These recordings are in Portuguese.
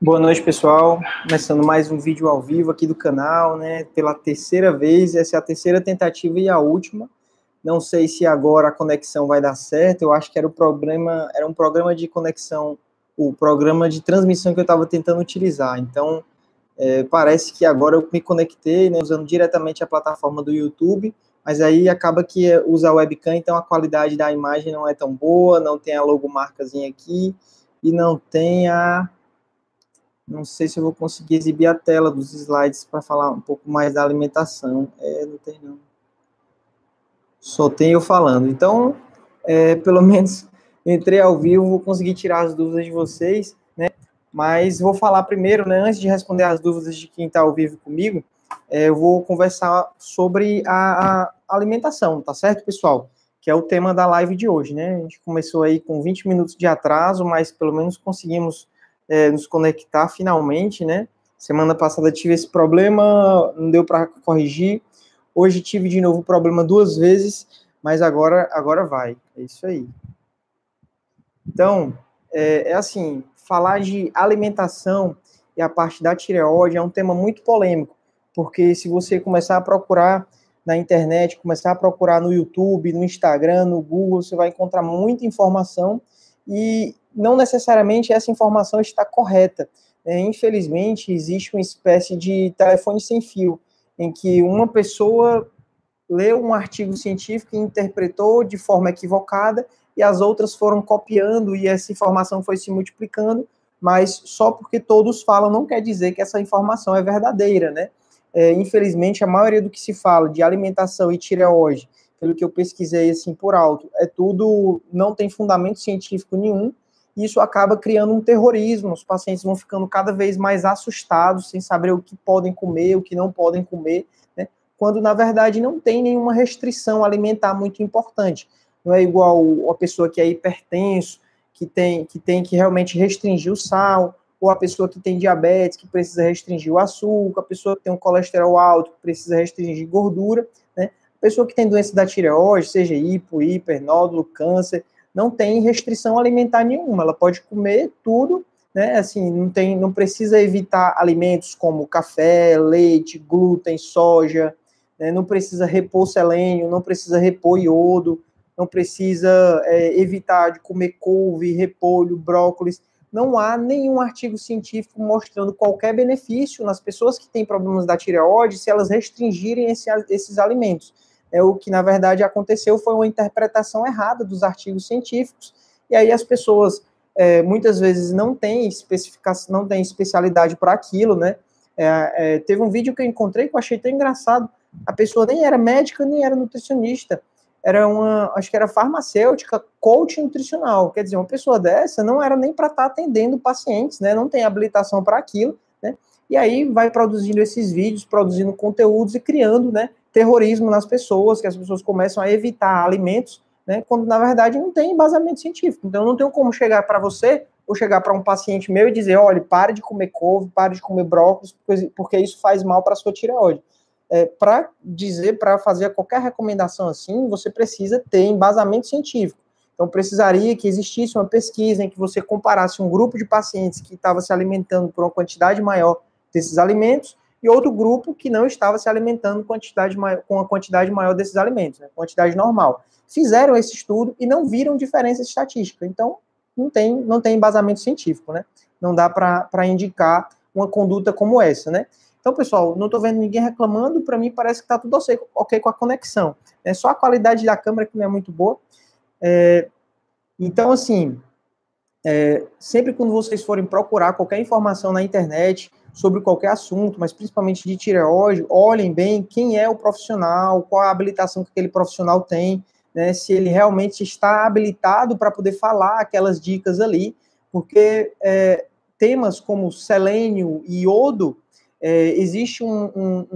Boa noite, pessoal. Começando mais um vídeo ao vivo aqui do canal, né? Pela terceira vez, essa é a terceira tentativa e a última. Não sei se agora a conexão vai dar certo. Eu acho que era o problema, era um programa de conexão, o programa de transmissão que eu estava tentando utilizar. Então, é, parece que agora eu me conectei, né, usando diretamente a plataforma do YouTube, mas aí acaba que usa a webcam, então a qualidade da imagem não é tão boa, não tem a logomarcazinha aqui e não tem a não sei se eu vou conseguir exibir a tela dos slides para falar um pouco mais da alimentação. É, não tem não. Só tem eu falando. Então, é, pelo menos entrei ao vivo, vou conseguir tirar as dúvidas de vocês, né? Mas vou falar primeiro, né? Antes de responder as dúvidas de quem está ao vivo comigo, é, eu vou conversar sobre a, a, alimentação, tá certo, pessoal? Que é o tema da live de hoje, né? A gente começou aí com 20 minutos de atraso, mas pelo menos conseguimos é, nos conectar finalmente, né? Semana passada tive esse problema, não deu para corrigir. Hoje tive de novo o problema duas vezes, mas agora, agora vai. É isso aí. Então, é, é assim, falar de alimentação e a parte da tireoide é um tema muito polêmico, porque se você começar a procurar na internet, começar a procurar no YouTube, no Instagram, no Google, você vai encontrar muita informação e não necessariamente essa informação está correta. É, infelizmente, existe uma espécie de telefone sem fio, em que uma pessoa leu um artigo científico e interpretou de forma equivocada, e as outras foram copiando, e essa informação foi se multiplicando, mas só porque todos falam não quer dizer que essa informação é verdadeira, né? É, infelizmente, a maioria do que se fala de alimentação e tireoide, pelo que eu pesquisei assim por alto, é tudo, não tem fundamento científico nenhum, isso acaba criando um terrorismo. Os pacientes vão ficando cada vez mais assustados, sem saber o que podem comer, o que não podem comer, né? quando na verdade não tem nenhuma restrição alimentar muito importante. Não é igual a pessoa que é hipertenso, que tem que, tem que realmente restringir o sal, ou a pessoa que tem diabetes, que precisa restringir o açúcar, a pessoa que tem um colesterol alto, que precisa restringir gordura, né? A pessoa que tem doença da tireoide, seja hipo, hiper, nódulo, câncer, não tem restrição alimentar nenhuma, ela pode comer tudo, né? Assim, não tem, não precisa evitar alimentos como café, leite, glúten, soja, né? não precisa repor selênio, não precisa repor iodo, não precisa é, evitar de comer couve, repolho, brócolis. Não há nenhum artigo científico mostrando qualquer benefício nas pessoas que têm problemas da tireoide se elas restringirem esse, esses alimentos é o que na verdade aconteceu foi uma interpretação errada dos artigos científicos e aí as pessoas é, muitas vezes não têm especificação, não têm especialidade para aquilo, né? É, é, teve um vídeo que eu encontrei que eu achei tão engraçado. A pessoa nem era médica nem era nutricionista, era uma, acho que era farmacêutica, coach nutricional. Quer dizer, uma pessoa dessa não era nem para estar tá atendendo pacientes, né? Não tem habilitação para aquilo, né? E aí vai produzindo esses vídeos, produzindo conteúdos e criando, né? terrorismo nas pessoas, que as pessoas começam a evitar alimentos, né, quando na verdade não tem embasamento científico. Então, não tenho como chegar para você ou chegar para um paciente meu e dizer: olha, pare de comer couve, pare de comer brócolis, porque isso faz mal para sua tireoide. É, para dizer, para fazer qualquer recomendação assim, você precisa ter embasamento científico. Então, precisaria que existisse uma pesquisa em que você comparasse um grupo de pacientes que estava se alimentando por uma quantidade maior desses alimentos e outro grupo que não estava se alimentando quantidade com a quantidade maior desses alimentos, né, quantidade normal. Fizeram esse estudo e não viram diferença estatística. Então, não tem, não tem embasamento científico, né? Não dá para indicar uma conduta como essa, né? Então, pessoal, não estou vendo ninguém reclamando, para mim parece que está tudo ok com a conexão. É só a qualidade da câmera que não é muito boa. É, então, assim, é, sempre quando vocês forem procurar qualquer informação na internet, sobre qualquer assunto, mas principalmente de tireoide, olhem bem quem é o profissional, qual a habilitação que aquele profissional tem, né, se ele realmente está habilitado para poder falar aquelas dicas ali, porque é, temas como selênio e iodo, é, existe um, um,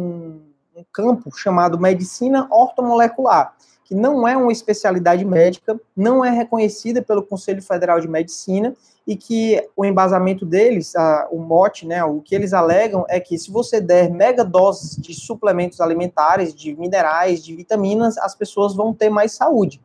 um, campo chamado medicina ortomolecular, que não é uma especialidade médica, não é reconhecida pelo Conselho Federal de Medicina e que o embasamento deles, a, o mote, né, o que eles alegam é que se você der mega doses de suplementos alimentares, de minerais, de vitaminas, as pessoas vão ter mais saúde.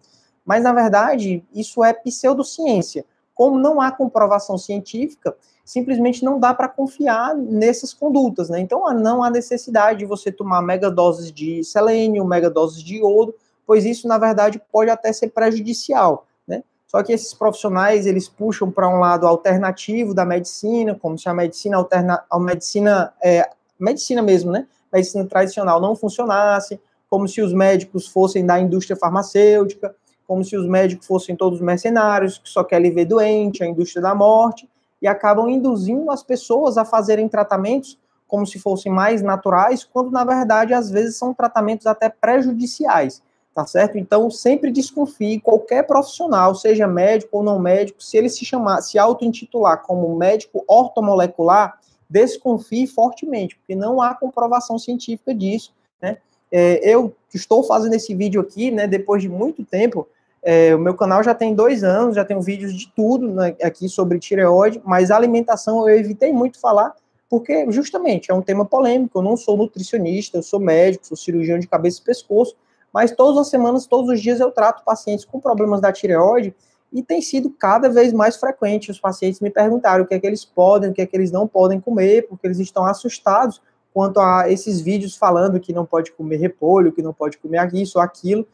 Mas, na verdade, isso é pseudociência. Como não há comprovação científica, simplesmente não dá para confiar nessas condutas, né? Então, não há necessidade de você tomar megadoses de selênio, megadoses de iodo, pois isso, na verdade, pode até ser prejudicial, né? Só que esses profissionais, eles puxam para um lado alternativo da medicina, como se a medicina alterna, a medicina, é, medicina mesmo, né? Medicina tradicional não funcionasse, como se os médicos fossem da indústria farmacêutica, como se os médicos fossem todos mercenários, que só querem ver doente, a indústria da morte, e acabam induzindo as pessoas a fazerem tratamentos como se fossem mais naturais, quando na verdade às vezes são tratamentos até prejudiciais, tá certo? Então sempre desconfie qualquer profissional, seja médico ou não médico, se ele se chamar, se auto-intitular como médico ortomolecular, desconfie fortemente, porque não há comprovação científica disso, né? É, eu estou fazendo esse vídeo aqui, né, depois de muito tempo, é, o meu canal já tem dois anos, já tenho vídeos de tudo né, aqui sobre tireoide, mas alimentação eu evitei muito falar, porque justamente é um tema polêmico. Eu não sou nutricionista, eu sou médico, sou cirurgião de cabeça e pescoço, mas todas as semanas, todos os dias eu trato pacientes com problemas da tireoide e tem sido cada vez mais frequente. Os pacientes me perguntaram o que é que eles podem, o que é que eles não podem comer, porque eles estão assustados quanto a esses vídeos falando que não pode comer repolho, que não pode comer isso ou aquilo?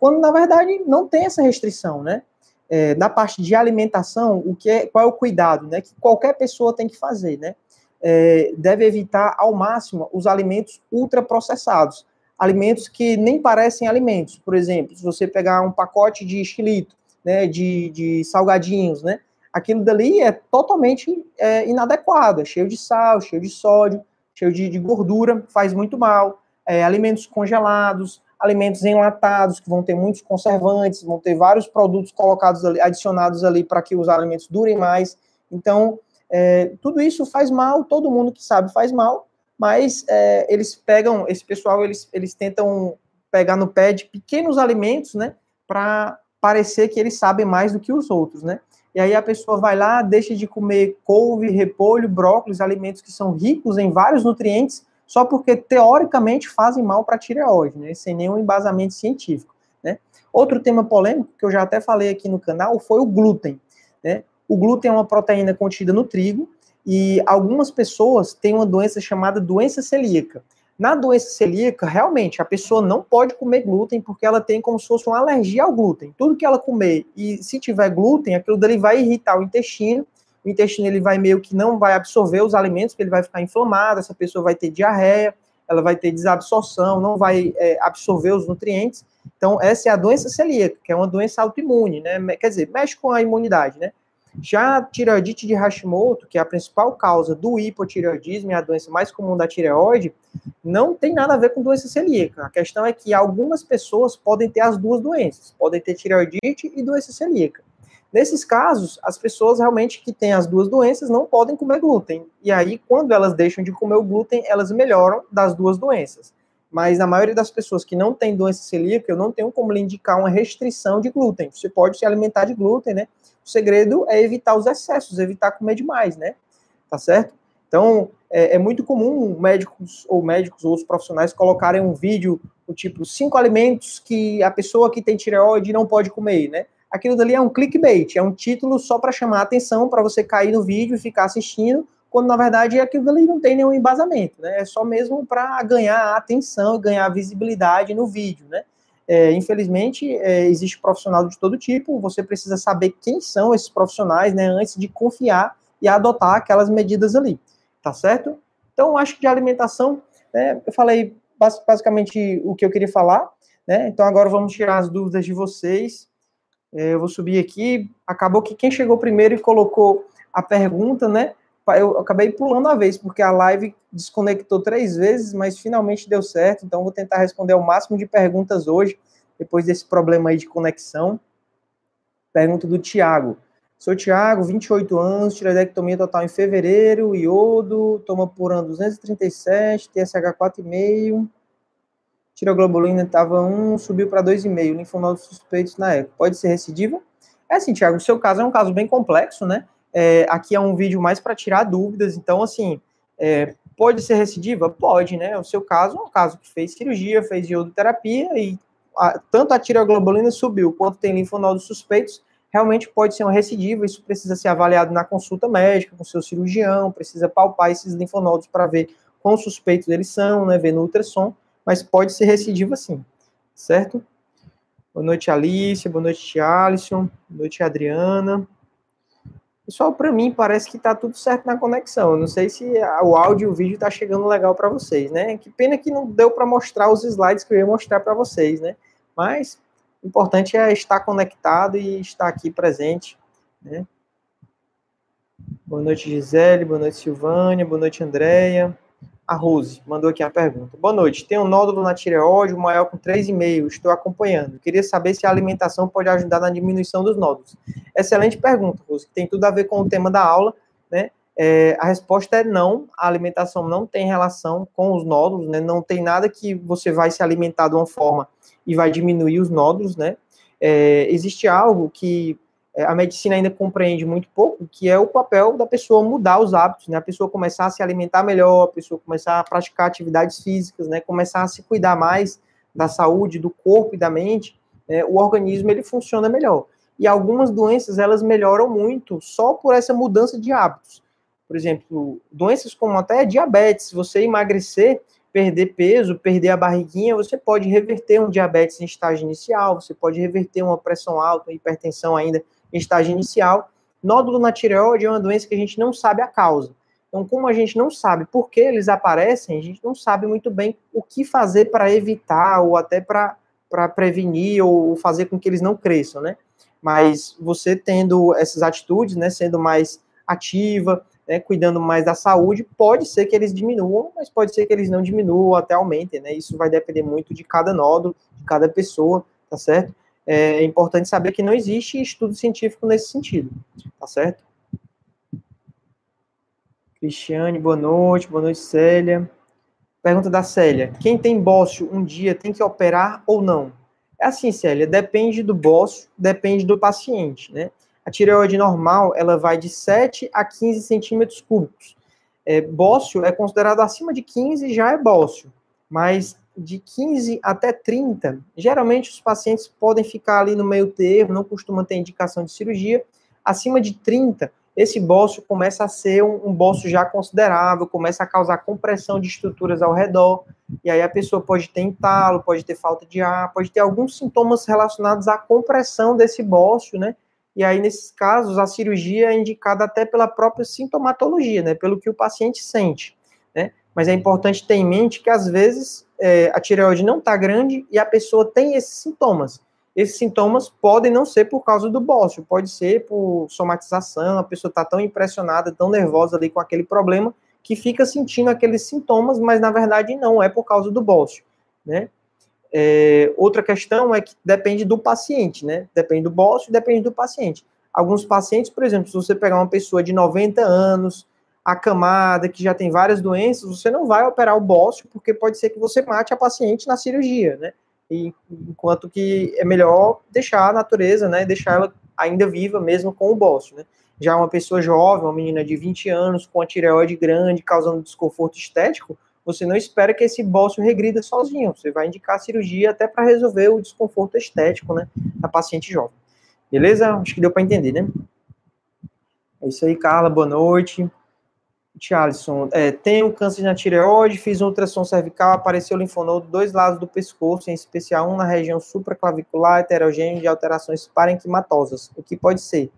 Quando na verdade não tem essa restrição, né? É, na parte de alimentação, o que é, qual é o cuidado, né? Que qualquer pessoa tem que fazer, né? É, deve evitar ao máximo os alimentos ultraprocessados, alimentos que nem parecem alimentos. Por exemplo, se você pegar um pacote de estilito, né, de, de salgadinhos, né, aquilo dali é totalmente é, inadequado, é cheio de sal, cheio de sódio, cheio de, de gordura, faz muito mal. É, alimentos congelados, alimentos enlatados, que vão ter muitos conservantes, vão ter vários produtos colocados ali, adicionados ali para que os alimentos durem mais. Então, é, tudo isso faz mal, todo mundo que sabe faz mal, mas é, eles pegam, esse pessoal, eles, eles tentam pegar no pé de pequenos alimentos, né, para parecer que eles sabem mais do que os outros, né? E aí a pessoa vai lá, deixa de comer couve, repolho, brócolis, alimentos que são ricos em vários nutrientes, só porque teoricamente fazem mal para a tireoide, né, sem nenhum embasamento científico. Né. Outro tema polêmico que eu já até falei aqui no canal foi o glúten. Né. O glúten é uma proteína contida no trigo e algumas pessoas têm uma doença chamada doença celíaca. Na doença celíaca, realmente, a pessoa não pode comer glúten porque ela tem como se fosse uma alergia ao glúten. Tudo que ela comer e se tiver glúten, aquilo dali vai irritar o intestino o intestino ele vai meio que não vai absorver os alimentos, porque ele vai ficar inflamado, essa pessoa vai ter diarreia, ela vai ter desabsorção, não vai é, absorver os nutrientes. Então, essa é a doença celíaca, que é uma doença autoimune, né? Quer dizer, mexe com a imunidade, né? Já a tireoidite de Hashimoto, que é a principal causa do hipotireoidismo, é a doença mais comum da tireoide, não tem nada a ver com doença celíaca. A questão é que algumas pessoas podem ter as duas doenças, podem ter tireoidite e doença celíaca. Nesses casos, as pessoas realmente que têm as duas doenças não podem comer glúten. E aí, quando elas deixam de comer o glúten, elas melhoram das duas doenças. Mas na maioria das pessoas que não têm doença celíaca, eu não tenho como lhe indicar uma restrição de glúten. Você pode se alimentar de glúten, né? O segredo é evitar os excessos, evitar comer demais, né? Tá certo? Então, é, é muito comum médicos ou médicos ou outros profissionais colocarem um vídeo do tipo cinco alimentos que a pessoa que tem tireoide não pode comer, né? Aquilo dali é um clickbait, é um título só para chamar a atenção, para você cair no vídeo e ficar assistindo, quando na verdade aquilo dali não tem nenhum embasamento, né? É só mesmo para ganhar atenção, ganhar visibilidade no vídeo, né? É, infelizmente, é, existe profissional de todo tipo, você precisa saber quem são esses profissionais, né, antes de confiar e adotar aquelas medidas ali, tá certo? Então, acho que de alimentação, né, eu falei basicamente o que eu queria falar, né, então agora vamos tirar as dúvidas de vocês, eu vou subir aqui. Acabou que quem chegou primeiro e colocou a pergunta, né? Eu acabei pulando a vez, porque a live desconectou três vezes, mas finalmente deu certo. Então, vou tentar responder o máximo de perguntas hoje, depois desse problema aí de conexão. Pergunta do Tiago. Sou Tiago, 28 anos, tireoidectomia total em fevereiro, iodo, toma por ano 237, TSH 4,5 tiroglobulina estava 1, subiu para 2,5, linfonodos suspeitos na época. Pode ser recidiva? É assim, Thiago, o seu caso é um caso bem complexo, né? É, aqui é um vídeo mais para tirar dúvidas, então, assim, é, pode ser recidiva? Pode, né? O seu caso é um caso que fez cirurgia, fez iodoterapia e a, tanto a tireoglobulina subiu, quanto tem linfonodos suspeitos, realmente pode ser uma recidiva, isso precisa ser avaliado na consulta médica, com seu cirurgião, precisa palpar esses linfonodos para ver quão suspeitos eles são, né, ver no ultrassom, mas pode ser recidiva sim, certo? Boa noite, Alice, boa noite, Alisson, boa noite, Adriana. Pessoal, para mim parece que está tudo certo na conexão. Eu não sei se o áudio e o vídeo está chegando legal para vocês, né? Que pena que não deu para mostrar os slides que eu ia mostrar para vocês, né? Mas o importante é estar conectado e estar aqui presente, né? Boa noite, Gisele. Boa noite, Silvânia. Boa noite, Andréia. A Rose mandou aqui a pergunta. Boa noite. Tem um nódulo na tireoide, maior com 3,5. Estou acompanhando. Queria saber se a alimentação pode ajudar na diminuição dos nódulos. Excelente pergunta, Rose, tem tudo a ver com o tema da aula, né? É, a resposta é não. A alimentação não tem relação com os nódulos, né? Não tem nada que você vai se alimentar de uma forma e vai diminuir os nódulos, né? É, existe algo que a medicina ainda compreende muito pouco, que é o papel da pessoa mudar os hábitos, né? A pessoa começar a se alimentar melhor, a pessoa começar a praticar atividades físicas, né? Começar a se cuidar mais da saúde, do corpo e da mente, né? o organismo ele funciona melhor. E algumas doenças elas melhoram muito só por essa mudança de hábitos. Por exemplo, doenças como até diabetes, se você emagrecer, perder peso, perder a barriguinha, você pode reverter um diabetes em estágio inicial, você pode reverter uma pressão alta, uma hipertensão ainda em estágio inicial. Nódulo na tireoide é uma doença que a gente não sabe a causa. Então, como a gente não sabe por que eles aparecem, a gente não sabe muito bem o que fazer para evitar ou até para prevenir ou fazer com que eles não cresçam, né? Mas você tendo essas atitudes, né, sendo mais ativa, né, cuidando mais da saúde, pode ser que eles diminuam, mas pode ser que eles não diminuam, até aumentem, né? Isso vai depender muito de cada nódulo, de cada pessoa, tá certo? É importante saber que não existe estudo científico nesse sentido, tá certo? Cristiane, boa noite, boa noite, Célia. Pergunta da Célia: quem tem bócio um dia tem que operar ou não? É assim, Célia, depende do bócio, depende do paciente, né? A tireoide normal, ela vai de 7 a 15 centímetros cúbicos. É, bócio é considerado acima de 15, já é bócio. Mas de 15 até 30, geralmente os pacientes podem ficar ali no meio termo, não costumam ter indicação de cirurgia. Acima de 30, esse bócio começa a ser um, um bócio já considerável, começa a causar compressão de estruturas ao redor, e aí a pessoa pode ter entalo, pode ter falta de ar, pode ter alguns sintomas relacionados à compressão desse bócio, né? E aí, nesses casos, a cirurgia é indicada até pela própria sintomatologia, né? Pelo que o paciente sente, né? Mas é importante ter em mente que, às vezes, é, a tireoide não está grande e a pessoa tem esses sintomas. Esses sintomas podem não ser por causa do bócio, pode ser por somatização, a pessoa está tão impressionada, tão nervosa ali com aquele problema, que fica sentindo aqueles sintomas, mas na verdade não é por causa do bócio, né? É, outra questão é que depende do paciente, né? Depende do bócio, depende do paciente. Alguns pacientes, por exemplo, se você pegar uma pessoa de 90 anos, acamada, que já tem várias doenças, você não vai operar o bócio, porque pode ser que você mate a paciente na cirurgia, né? E, enquanto que é melhor deixar a natureza, né? Deixar ela ainda viva, mesmo com o bócio, né? Já uma pessoa jovem, uma menina de 20 anos, com a tireoide grande, causando desconforto estético, você não espera que esse bócio regrida sozinho. Você vai indicar a cirurgia até para resolver o desconforto estético, né? Da paciente jovem. Beleza? Acho que deu para entender, né? É isso aí, Carla. Boa noite. Alisson, é, tenho câncer na tireoide, fiz um ultrassom cervical, apareceu linfonodo dois lados do pescoço, em especial um na região supraclavicular, heterogêneo de alterações parenquimatosas. O que pode ser?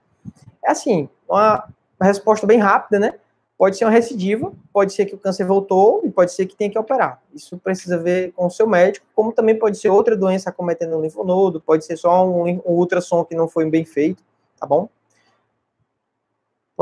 É assim, uma, uma resposta bem rápida, né? Pode ser uma recidiva, pode ser que o câncer voltou e pode ser que tenha que operar. Isso precisa ver com o seu médico, como também pode ser outra doença acometendo o linfonodo, pode ser só um, um ultrassom que não foi bem feito, tá bom?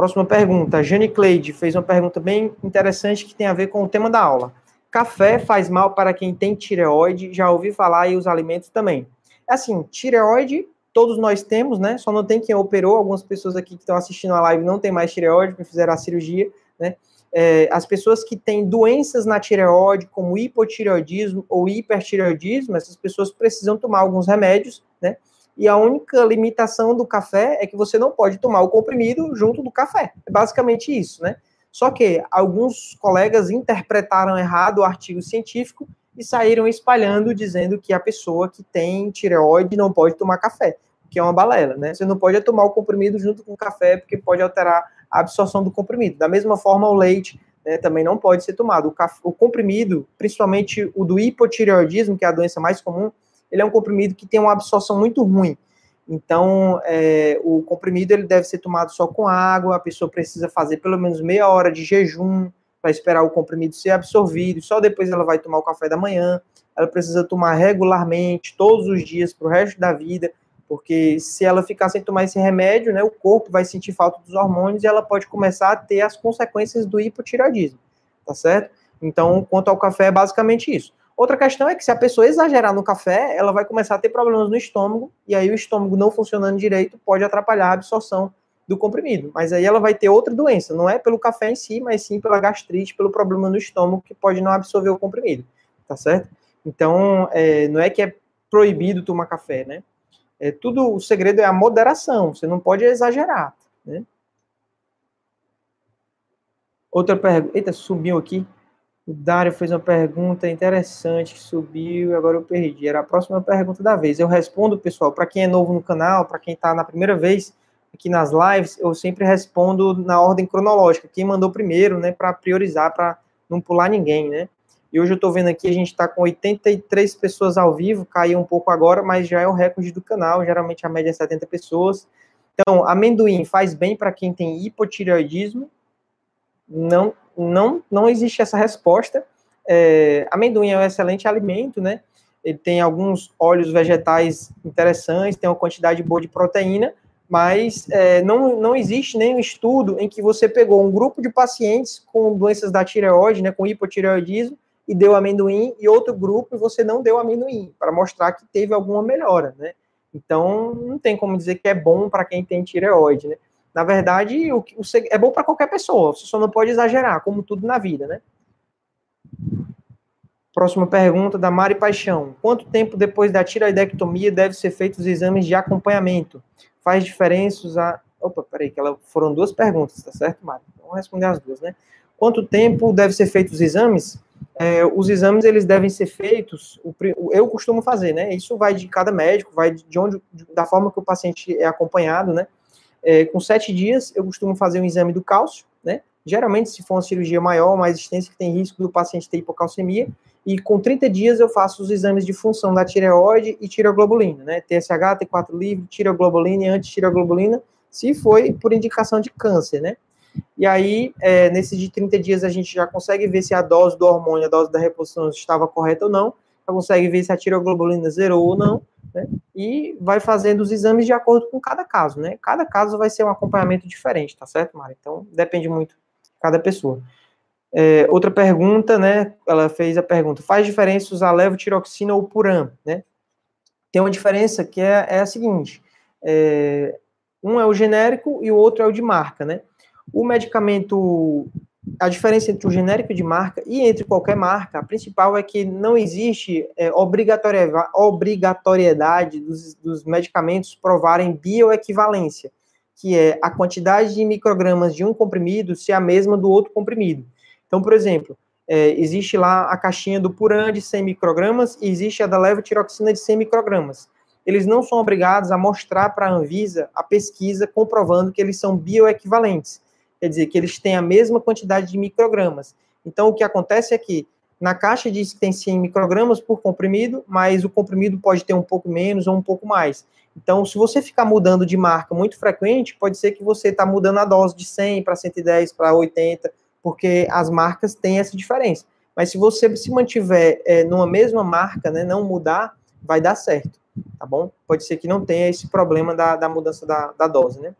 Próxima pergunta. A Jane Cleide fez uma pergunta bem interessante que tem a ver com o tema da aula. Café faz mal para quem tem tireoide? Já ouvi falar e os alimentos também. É assim, tireoide todos nós temos, né? Só não tem quem operou. Algumas pessoas aqui que estão assistindo a live não tem mais tireoide, que fizeram a cirurgia, né? É, as pessoas que têm doenças na tireoide, como hipotireoidismo ou hipertireoidismo, essas pessoas precisam tomar alguns remédios, né? E a única limitação do café é que você não pode tomar o comprimido junto do café. É basicamente isso, né? Só que alguns colegas interpretaram errado o artigo científico e saíram espalhando dizendo que a pessoa que tem tireoide não pode tomar café, que é uma balela, né? Você não pode tomar o comprimido junto com o café, porque pode alterar a absorção do comprimido. Da mesma forma, o leite né, também não pode ser tomado. O, o comprimido, principalmente o do hipotireoidismo, que é a doença mais comum, ele é um comprimido que tem uma absorção muito ruim. Então, é, o comprimido ele deve ser tomado só com água, a pessoa precisa fazer pelo menos meia hora de jejum para esperar o comprimido ser absorvido, só depois ela vai tomar o café da manhã. Ela precisa tomar regularmente, todos os dias, para o resto da vida, porque se ela ficar sem tomar esse remédio, né, o corpo vai sentir falta dos hormônios e ela pode começar a ter as consequências do hipotireoidismo, tá certo? Então, quanto ao café, é basicamente isso. Outra questão é que se a pessoa exagerar no café, ela vai começar a ter problemas no estômago, e aí o estômago não funcionando direito pode atrapalhar a absorção do comprimido. Mas aí ela vai ter outra doença, não é pelo café em si, mas sim pela gastrite, pelo problema no estômago que pode não absorver o comprimido, tá certo? Então, é, não é que é proibido tomar café, né? É, tudo, o segredo é a moderação, você não pode exagerar, né? Outra pergunta, eita, subiu aqui. O Dário fez uma pergunta interessante que subiu e agora eu perdi. Era a próxima pergunta da vez. Eu respondo, pessoal, para quem é novo no canal, para quem está na primeira vez, aqui nas lives, eu sempre respondo na ordem cronológica, quem mandou primeiro, né, para priorizar, para não pular ninguém, né. E hoje eu estou vendo aqui, a gente está com 83 pessoas ao vivo, caiu um pouco agora, mas já é o recorde do canal, geralmente a média é 70 pessoas. Então, amendoim faz bem para quem tem hipotireoidismo? Não, não, não existe essa resposta. É, amendoim é um excelente alimento, né? Ele tem alguns óleos vegetais interessantes, tem uma quantidade boa de proteína, mas é, não, não existe nenhum estudo em que você pegou um grupo de pacientes com doenças da tireoide, né, com hipotireoidismo, e deu amendoim, e outro grupo e você não deu amendoim, para mostrar que teve alguma melhora, né? Então, não tem como dizer que é bom para quem tem tireoide, né? Na verdade, o, o é bom para qualquer pessoa, você só não pode exagerar, como tudo na vida, né? Próxima pergunta da Mari Paixão. Quanto tempo depois da tiroidectomia deve ser feitos os exames de acompanhamento? faz diferença usar. Opa, peraí, que ela... foram duas perguntas, tá certo, Mário? Então, vamos responder as duas, né? Quanto tempo deve ser feitos os exames? É, os exames eles devem ser feitos, eu costumo fazer, né? Isso vai de cada médico, vai de onde, da forma que o paciente é acompanhado, né? É, com sete dias, eu costumo fazer um exame do cálcio, né? Geralmente, se for uma cirurgia maior, mais extensa, que tem risco do paciente ter hipocalcemia, e com 30 dias eu faço os exames de função da tireoide e tireoglobulina, né? TSH, T4 livre, tireoglobulina e antitireoglobulina, se foi por indicação de câncer, né? E aí, é, nesses de 30 dias, a gente já consegue ver se a dose do hormônio, a dose da reposição estava correta ou não, já consegue ver se a tireoglobulina zerou ou não, né? E vai fazendo os exames de acordo com cada caso, né? Cada caso vai ser um acompanhamento diferente, tá certo, Mari? Então, depende muito de cada pessoa. É, outra pergunta, né? Ela fez a pergunta: faz diferença usar levotiroxina ou puram, né? Tem uma diferença que é, é a seguinte: é, um é o genérico e o outro é o de marca, né? O medicamento, a diferença entre o genérico de marca e entre qualquer marca, a principal é que não existe é, obrigatoriedade dos, dos medicamentos provarem bioequivalência, que é a quantidade de microgramas de um comprimido ser a mesma do outro comprimido. Então, por exemplo, é, existe lá a caixinha do Puran de 100 microgramas e existe a da levotiroxina de 100 microgramas. Eles não são obrigados a mostrar para a Anvisa a pesquisa comprovando que eles são bioequivalentes. Quer dizer, que eles têm a mesma quantidade de microgramas. Então, o que acontece é que na caixa diz que tem 100 microgramas por comprimido, mas o comprimido pode ter um pouco menos ou um pouco mais. Então, se você ficar mudando de marca muito frequente, pode ser que você está mudando a dose de 100 para 110 para 80, porque as marcas têm essa diferença. Mas se você se mantiver é, numa mesma marca, né, não mudar, vai dar certo, tá bom? Pode ser que não tenha esse problema da, da mudança da, da dose, né?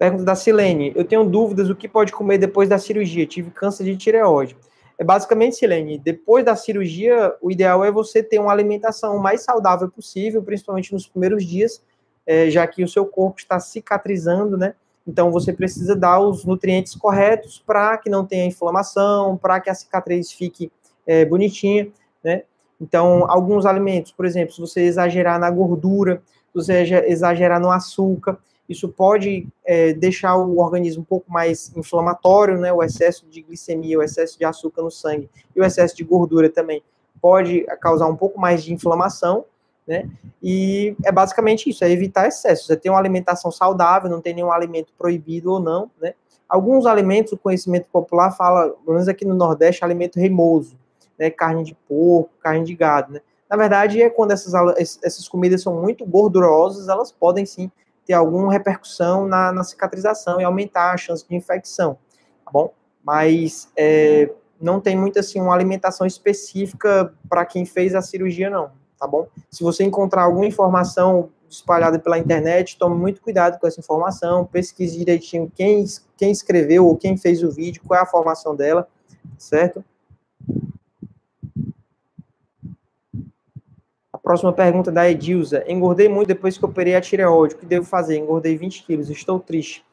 Pergunta da Silene. Eu tenho dúvidas o que pode comer depois da cirurgia. Tive câncer de tireoide. É basicamente, Silene, depois da cirurgia, o ideal é você ter uma alimentação mais saudável possível, principalmente nos primeiros dias, é, já que o seu corpo está cicatrizando, né? Então, você precisa dar os nutrientes corretos para que não tenha inflamação, para que a cicatriz fique é, bonitinha, né? Então, alguns alimentos, por exemplo, se você exagerar na gordura, se você exagerar no açúcar, Isso pode é, deixar o organismo um pouco mais inflamatório, né? O excesso de glicemia, o excesso de açúcar no sangue e o excesso de gordura também pode causar um pouco mais de inflamação, né? E é basicamente isso, é evitar excesso. Você tem uma alimentação saudável, não tem nenhum alimento proibido ou não, né? Alguns alimentos, o conhecimento popular fala, pelo menos aqui no Nordeste, alimento remoso, né? Carne de porco, carne de gado, né? Na verdade, é quando essas, essas comidas são muito gordurosas, elas podem sim ter alguma repercussão na, na cicatrização e aumentar a chance de infecção, tá bom? Mas é, não tem muito assim uma alimentação específica para quem fez a cirurgia, não tá bom? Se você encontrar alguma informação espalhada pela internet, tome muito cuidado com essa informação, pesquise direitinho quem, quem escreveu ou quem fez o vídeo, qual é a formação dela, certo? A próxima pergunta da Edilza. Engordei muito depois que operei a tireoide. O que devo fazer? Engordei 20 quilos. Estou triste.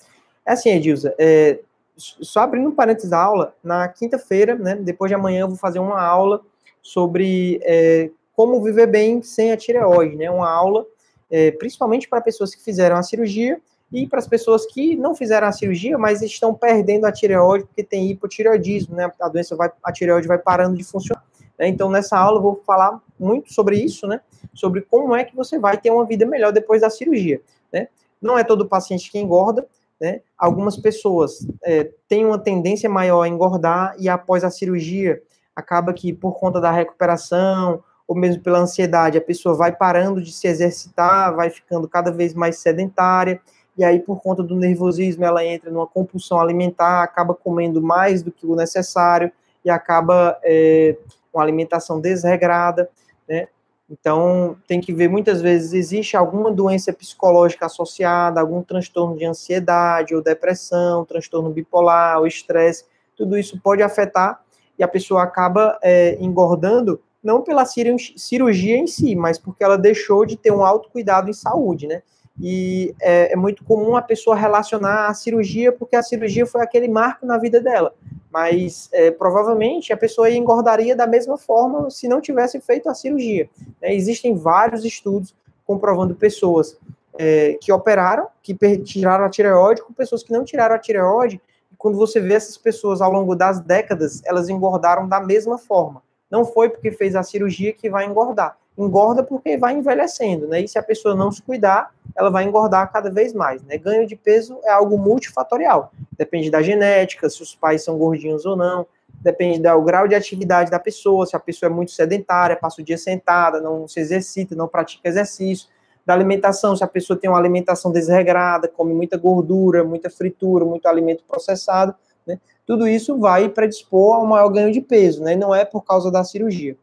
É assim, Edilza. É, só abrindo um parênteses da aula, na quinta-feira, né, depois de amanhã, eu vou fazer uma aula sobre é, como viver bem sem a tireoide, né? Uma aula é, principalmente para pessoas que fizeram a cirurgia e para as pessoas que não fizeram a cirurgia, mas estão perdendo a tireoide porque tem hipotireoidismo, né? A doença vai, a tireoide vai parando de funcionar. Né? Então, nessa aula eu vou falar muito sobre isso, né? Sobre como é que você vai ter uma vida melhor depois da cirurgia, né? Não é todo paciente que engorda, né? Algumas pessoas é, têm uma tendência maior a engordar e após a cirurgia acaba que por conta da recuperação ou mesmo pela ansiedade, a pessoa vai parando de se exercitar, vai ficando cada vez mais sedentária, e aí, por conta do nervosismo, ela entra numa compulsão alimentar, acaba comendo mais do que o necessário e acaba é, uma alimentação desregrada, né? Então, tem que ver, muitas vezes, existe alguma doença psicológica associada, algum transtorno de ansiedade ou depressão, transtorno bipolar, ou estresse, tudo isso pode afetar e a pessoa acaba é, engordando não pela cirurgia em si, mas porque ela deixou de ter um autocuidado em saúde, né? E é, é, muito comum a pessoa relacionar a cirurgia porque a cirurgia foi aquele marco na vida dela. Mas é, provavelmente a pessoa engordaria da mesma forma se não tivesse feito a cirurgia. Né? Existem vários estudos comprovando pessoas é, que operaram, que tiraram a tireoide, com pessoas que não tiraram a tireoide. E quando você vê essas pessoas ao longo das décadas, elas engordaram da mesma forma. Não foi porque fez a cirurgia que vai engordar. Engorda porque vai envelhecendo, né? E se a pessoa não se cuidar, ela vai engordar cada vez mais, né? Ganho de peso é algo multifatorial. Depende da genética, se os pais são gordinhos ou não, depende do grau de atividade da pessoa, se a pessoa é muito sedentária, passa o dia sentada, não se exercita, não pratica exercício, da alimentação, se a pessoa tem uma alimentação desregrada, come muita gordura, muita fritura, muito alimento processado, né? tudo isso vai predispor a um maior ganho de peso, né? E não é por causa da cirurgia,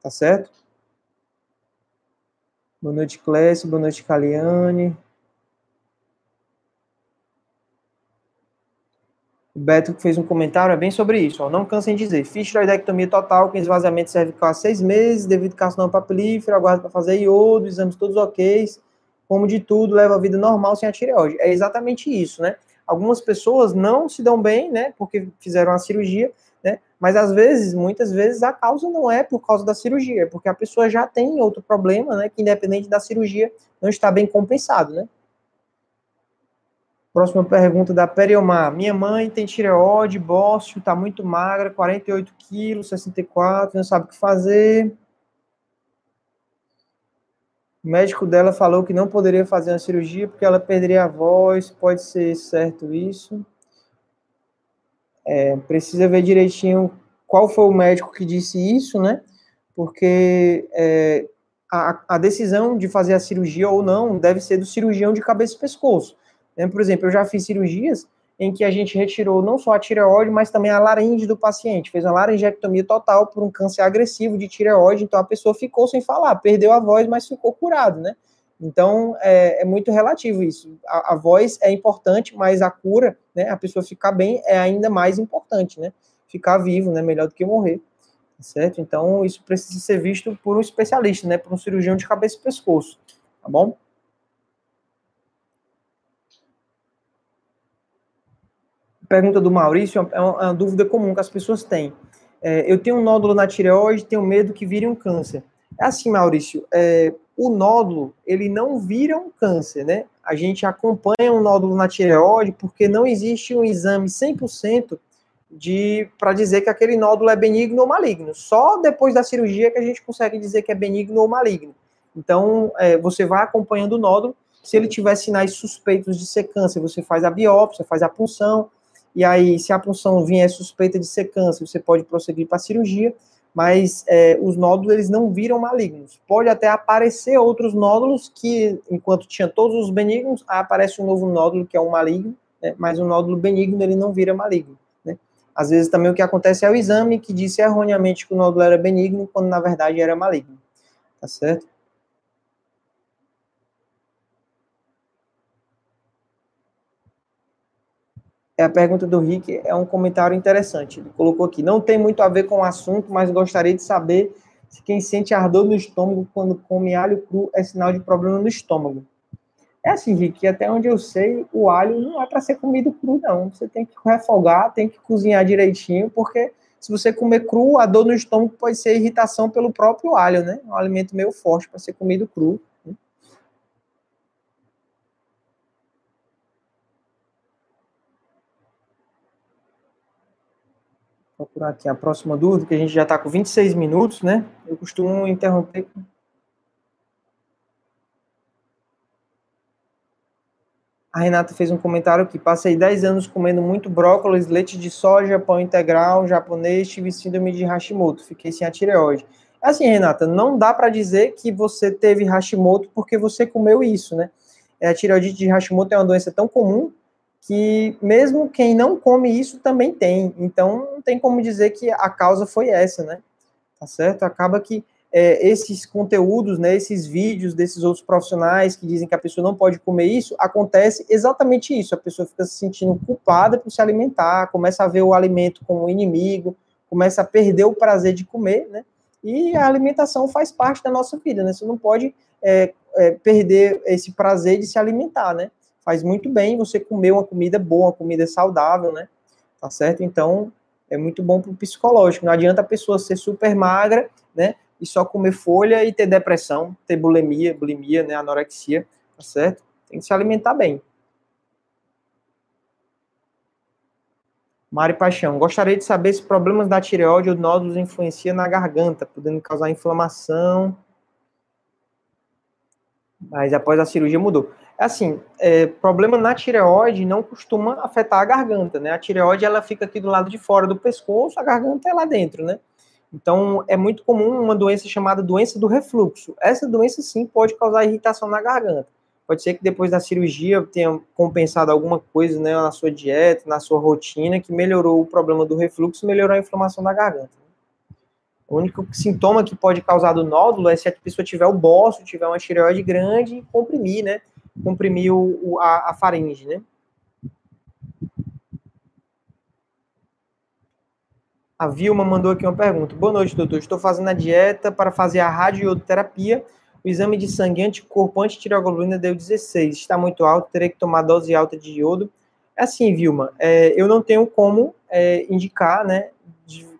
tá certo? Boa noite, Clécio. Boa noite, Caliane. O Beto fez um comentário, é bem sobre isso. Ó. Não cansem de dizer. Fiz tiroidectomia total com esvaziamento cervical há seis meses, devido carcinoma papilífero, aguardo para fazer iodo, exames todos ok, como de tudo, leva a vida normal sem a tireoide. É exatamente isso, né? Algumas pessoas não se dão bem, né, porque fizeram a cirurgia, né, mas às vezes, muitas vezes, a causa não é por causa da cirurgia, é porque a pessoa já tem outro problema, né, que independente da cirurgia, não está bem compensado, né. Próxima pergunta da Periomar. Minha mãe tem tireoide, bócio, está muito magra, 48 quilos, 64, não sabe o que fazer. O médico dela falou que não poderia fazer uma cirurgia porque ela perderia a voz. Pode ser certo isso? É, precisa ver direitinho qual foi o médico que disse isso, né? Porque é, a, a, decisão de fazer a cirurgia ou não deve ser do cirurgião de cabeça e pescoço. Né? Por exemplo, eu já fiz cirurgias em que a gente retirou não só a tireoide, mas também a laringe do paciente. Fez uma laringectomia total por um câncer agressivo de tireoide, então a pessoa ficou sem falar, perdeu a voz, mas ficou curado, né? Então, é, é muito relativo isso. A, a, voz é importante, mas a cura, né, a pessoa ficar bem é ainda mais importante, né? Ficar vivo, né, melhor do que morrer, tá certo? Então, isso precisa ser visto por um especialista, né, por um cirurgião de cabeça e pescoço, tá bom? pergunta do Maurício é uma, é uma dúvida comum que as pessoas têm. É, eu tenho um nódulo na tireoide, tenho medo que vire um câncer. É assim, Maurício, é, o nódulo, ele não vira um câncer, né? A gente acompanha um nódulo na tireoide porque não existe um exame 100% de para dizer que aquele nódulo é benigno ou maligno. Só depois da cirurgia que a gente consegue dizer que é benigno ou maligno. Então, é, você vai acompanhando o nódulo. Se ele tiver sinais suspeitos de ser câncer, você faz a biópsia, faz a punção. E aí, se a punção vier suspeita de ser câncer, você pode prosseguir para a cirurgia mas é, os nódulos eles não viram malignos. Pode até aparecer outros nódulos que, enquanto tinha todos os benignos, aparece um novo nódulo que é um maligno, né, mas o nódulo benigno ele não vira maligno. Né? Às vezes também o que acontece é o exame que disse erroneamente que o nódulo era benigno, quando na verdade era maligno. Tá certo? A pergunta do Rick, é um comentário interessante. Ele colocou aqui: não tem muito a ver com o assunto, mas gostaria de saber se quem sente ardor no estômago quando come alho cru é sinal de problema no estômago. É assim, Rick, até onde eu sei, o alho não é para ser comido cru, não. Você tem que refogar, tem que cozinhar direitinho, porque se você comer cru, a dor no estômago pode ser irritação pelo próprio alho, né? É um alimento meio forte para ser comido cru. Procurar aqui a próxima dúvida, que a gente já está com 26 minutos, né? Eu costumo interromper. A Renata fez um comentário aqui. Passei 10 anos comendo muito brócolis, leite de soja, pão integral, japonês, tive síndrome de Hashimoto. Fiquei sem a tireoide. Assim, Renata, não dá para dizer que você teve Hashimoto porque você comeu isso, né? É, a tireoidite de Hashimoto é uma doença tão comum que mesmo quem não come isso também tem. Então, não tem como dizer que a causa foi essa, né? Tá certo? Acaba que é, esses conteúdos, né, esses vídeos desses outros profissionais que dizem que a pessoa não pode comer isso, acontece exatamente isso. A pessoa fica se sentindo culpada por se alimentar, começa a ver o alimento como inimigo, começa a perder o prazer de comer, né? E a alimentação faz parte da nossa vida, né? Você não pode é, é, perder esse prazer de se alimentar, né? Faz muito bem você comer uma comida boa, uma comida saudável, né? Tá certo? Então, é muito bom para o psicológico. Não adianta a pessoa ser super magra, né? E só comer folha e ter depressão, ter bulimia, bulimia, né? Anorexia, tá certo? Tem que se alimentar bem. Mari Paixão, gostaria de saber se problemas da tireoide ou nódulos influenciam na garganta, podendo causar inflamação. Mas após a cirurgia mudou assim, é, problema na tireoide não costuma afetar a garganta, né? A tireoide, ela fica aqui do lado de fora do pescoço, a garganta é lá dentro, né? Então, é muito comum uma doença chamada doença do refluxo. Essa doença, sim, pode causar irritação na garganta. Pode ser que depois da cirurgia tenha compensado alguma coisa né, na sua dieta, na sua rotina, que melhorou o problema do refluxo, melhorou a inflamação da garganta. O único sintoma que pode causar do nódulo é se a pessoa tiver o bócio, tiver uma tireoide grande e comprimir, né? comprimir o, a, a faringe, né? A Vilma mandou aqui uma pergunta. Boa noite, doutor. Estou fazendo a dieta para fazer a radioterapia. O exame de sangue anticorpo antitireoglobulina deu 16. Está muito alto, terei que tomar dose alta de iodo. É assim, Vilma, é, eu não tenho como é, indicar, né,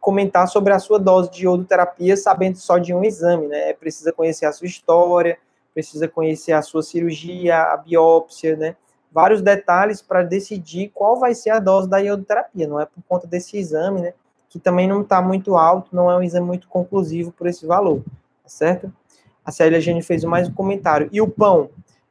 comentar sobre a sua dose de iodoterapia sabendo só de um exame, né? Precisa conhecer a sua história, precisa conhecer a sua cirurgia, a biópsia, né? Vários detalhes para decidir qual vai ser a dose da iodoterapia, não é por conta desse exame, né? Que também não está muito alto, não é um exame muito conclusivo por esse valor, tá certo? A Célia Gene fez mais um comentário. E o pão?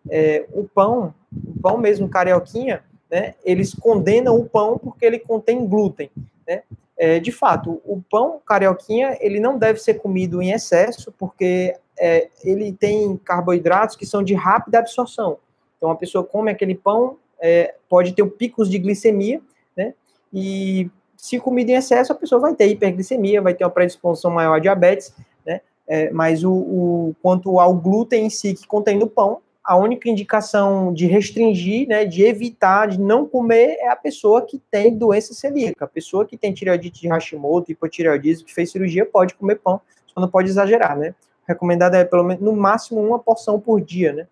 É, o pão, o pão mesmo, carioquinha, né? Eles condenam o pão porque ele contém glúten, né? É, de fato, o pão carioquinha, ele não deve ser comido em excesso, porque é, ele tem carboidratos que são de rápida absorção. Então, a pessoa come aquele pão, é, pode ter picos de glicemia, né? E se comida em excesso, a pessoa vai ter hiperglicemia, vai ter uma predisposição maior a diabetes, né? É, mas o, o, quanto ao glúten em si que contém no pão, a única indicação de restringir, né, de evitar, de não comer é a pessoa que tem doença celíaca. A pessoa que tem tireoidite de Hashimoto, hipotireoidismo, que fez cirurgia, pode comer pão, só não pode exagerar, né? recomendado é pelo menos no máximo uma porção por dia, né?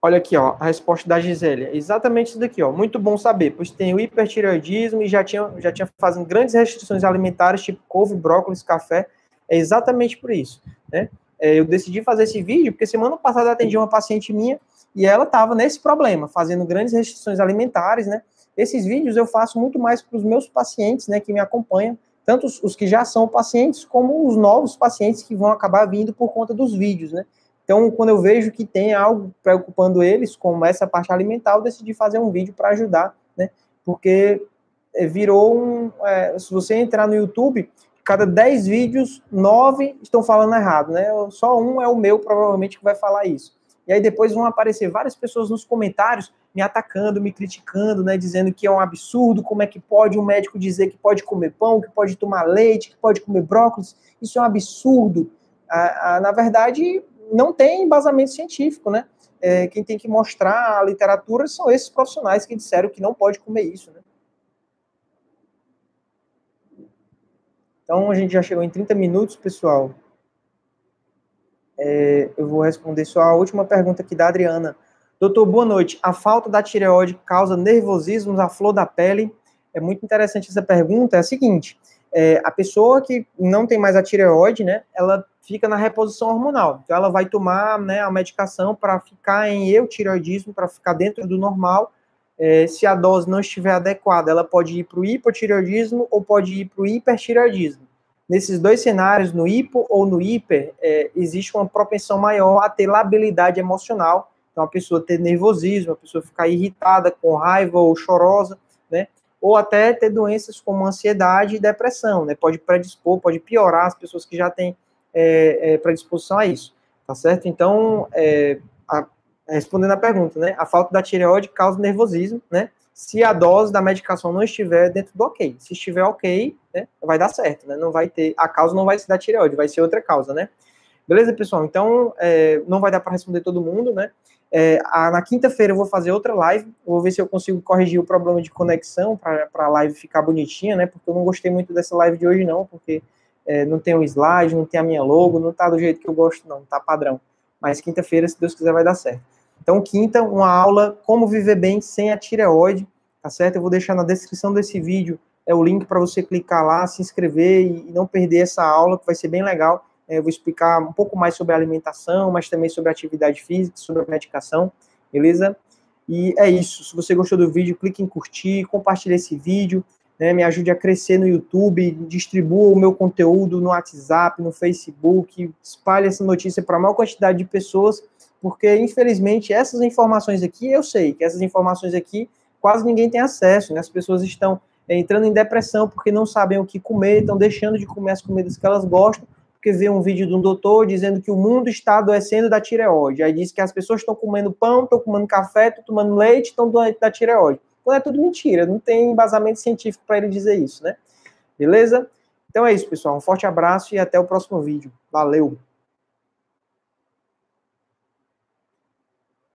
Olha aqui, ó, a resposta da Gisélia. Exatamente isso daqui, ó. Muito bom saber, pois tem o hipertireoidismo e já tinha, já tinha fazendo grandes restrições alimentares, tipo couve, brócolis, café. é exatamente por isso, né? É, eu decidi fazer esse vídeo porque semana passada eu atendi uma paciente minha e ela estava nesse problema, fazendo grandes restrições alimentares, né? Esses vídeos eu faço muito mais para os meus pacientes, né, que me acompanham, tanto os, os, que já são pacientes, como os novos pacientes que vão acabar vindo por conta dos vídeos, né? Então, quando eu vejo que tem algo preocupando eles, como essa parte alimentar, eu decidi fazer um vídeo para ajudar, né? Porque é, virou um. É, se você entrar no YouTube, cada 10 vídeos, 9 estão falando errado, né? Só um é o meu, provavelmente, que vai falar isso. E aí depois vão aparecer várias pessoas nos comentários me atacando, me criticando, né? Dizendo que é um absurdo, como é que pode um médico dizer que pode comer pão, que pode tomar leite, que pode comer brócolis. Isso é um absurdo. Ah, ah, na verdade, não tem embasamento científico, né? É, quem tem que mostrar a literatura são esses profissionais que disseram que não pode comer isso, né? Então, a gente já chegou em 30 minutos, pessoal. É, eu vou responder só a última pergunta aqui da Adriana. Doutor, boa noite. A falta da tireoide causa nervosismo à flor da pele? É muito interessante essa pergunta. É a seguinte: é, a pessoa que não tem mais a tireoide, né, ela fica na reposição hormonal. Então, ela vai tomar né, a medicação para ficar em eutireoidismo, para ficar dentro do normal. É, se a dose não estiver adequada, ela pode ir para o hipotireoidismo ou pode ir para o hipertireoidismo. Nesses dois cenários, no hipo ou no hiper, é, existe uma propensão maior a ter labilidade emocional. Então, a pessoa ter nervosismo, a pessoa ficar irritada, com raiva ou chorosa, né? Ou até ter doenças como ansiedade e depressão, né? Pode predispor, pode piorar as pessoas que já têm é, é, predisposição a isso, tá certo? Então, é, respondendo a pergunta, né, a falta da tireoide causa nervosismo, né, se a dose da medicação não estiver dentro do ok. Se estiver ok, né, vai dar certo, né, não vai ter, a causa não vai ser da tireoide, vai ser outra causa, né. Beleza, pessoal? Então, é, não vai dar para responder todo mundo, né, é, a, na quinta-feira eu vou fazer outra live, vou ver se eu consigo corrigir o problema de conexão para a live ficar bonitinha, né, porque eu não gostei muito dessa live de hoje não, porque é, não tem um slide, não tem a minha logo, não tá do jeito que eu gosto, não, tá padrão. Mas quinta-feira, se Deus quiser, vai dar certo. Então, quinta, uma aula como viver bem sem a tireoide, tá certo? Eu vou deixar na descrição desse vídeo é o link para você clicar lá, se inscrever e não perder essa aula, que vai ser bem legal. É, eu vou explicar um pouco mais sobre alimentação, mas também sobre atividade física, sobre a medicação, beleza? E é isso. Se você gostou do vídeo, clique em curtir, compartilhe esse vídeo né, me ajude a crescer no YouTube, distribua o meu conteúdo no WhatsApp, no Facebook, espalhe essa notícia para a maior quantidade de pessoas, porque infelizmente essas informações aqui, eu sei que essas informações aqui quase ninguém tem acesso, né? as pessoas estão entrando em depressão porque não sabem o que comer, estão deixando de comer as comidas que elas gostam, porque vê um vídeo de um doutor dizendo que o mundo está adoecendo da tireoide. Aí diz que as pessoas estão comendo pão, estão comendo café, estão tomando leite, estão doentes da tireoide quando é tudo mentira, não tem embasamento científico para ele dizer isso, né? Beleza? Então é isso, pessoal. Um forte abraço e até o próximo vídeo. Valeu!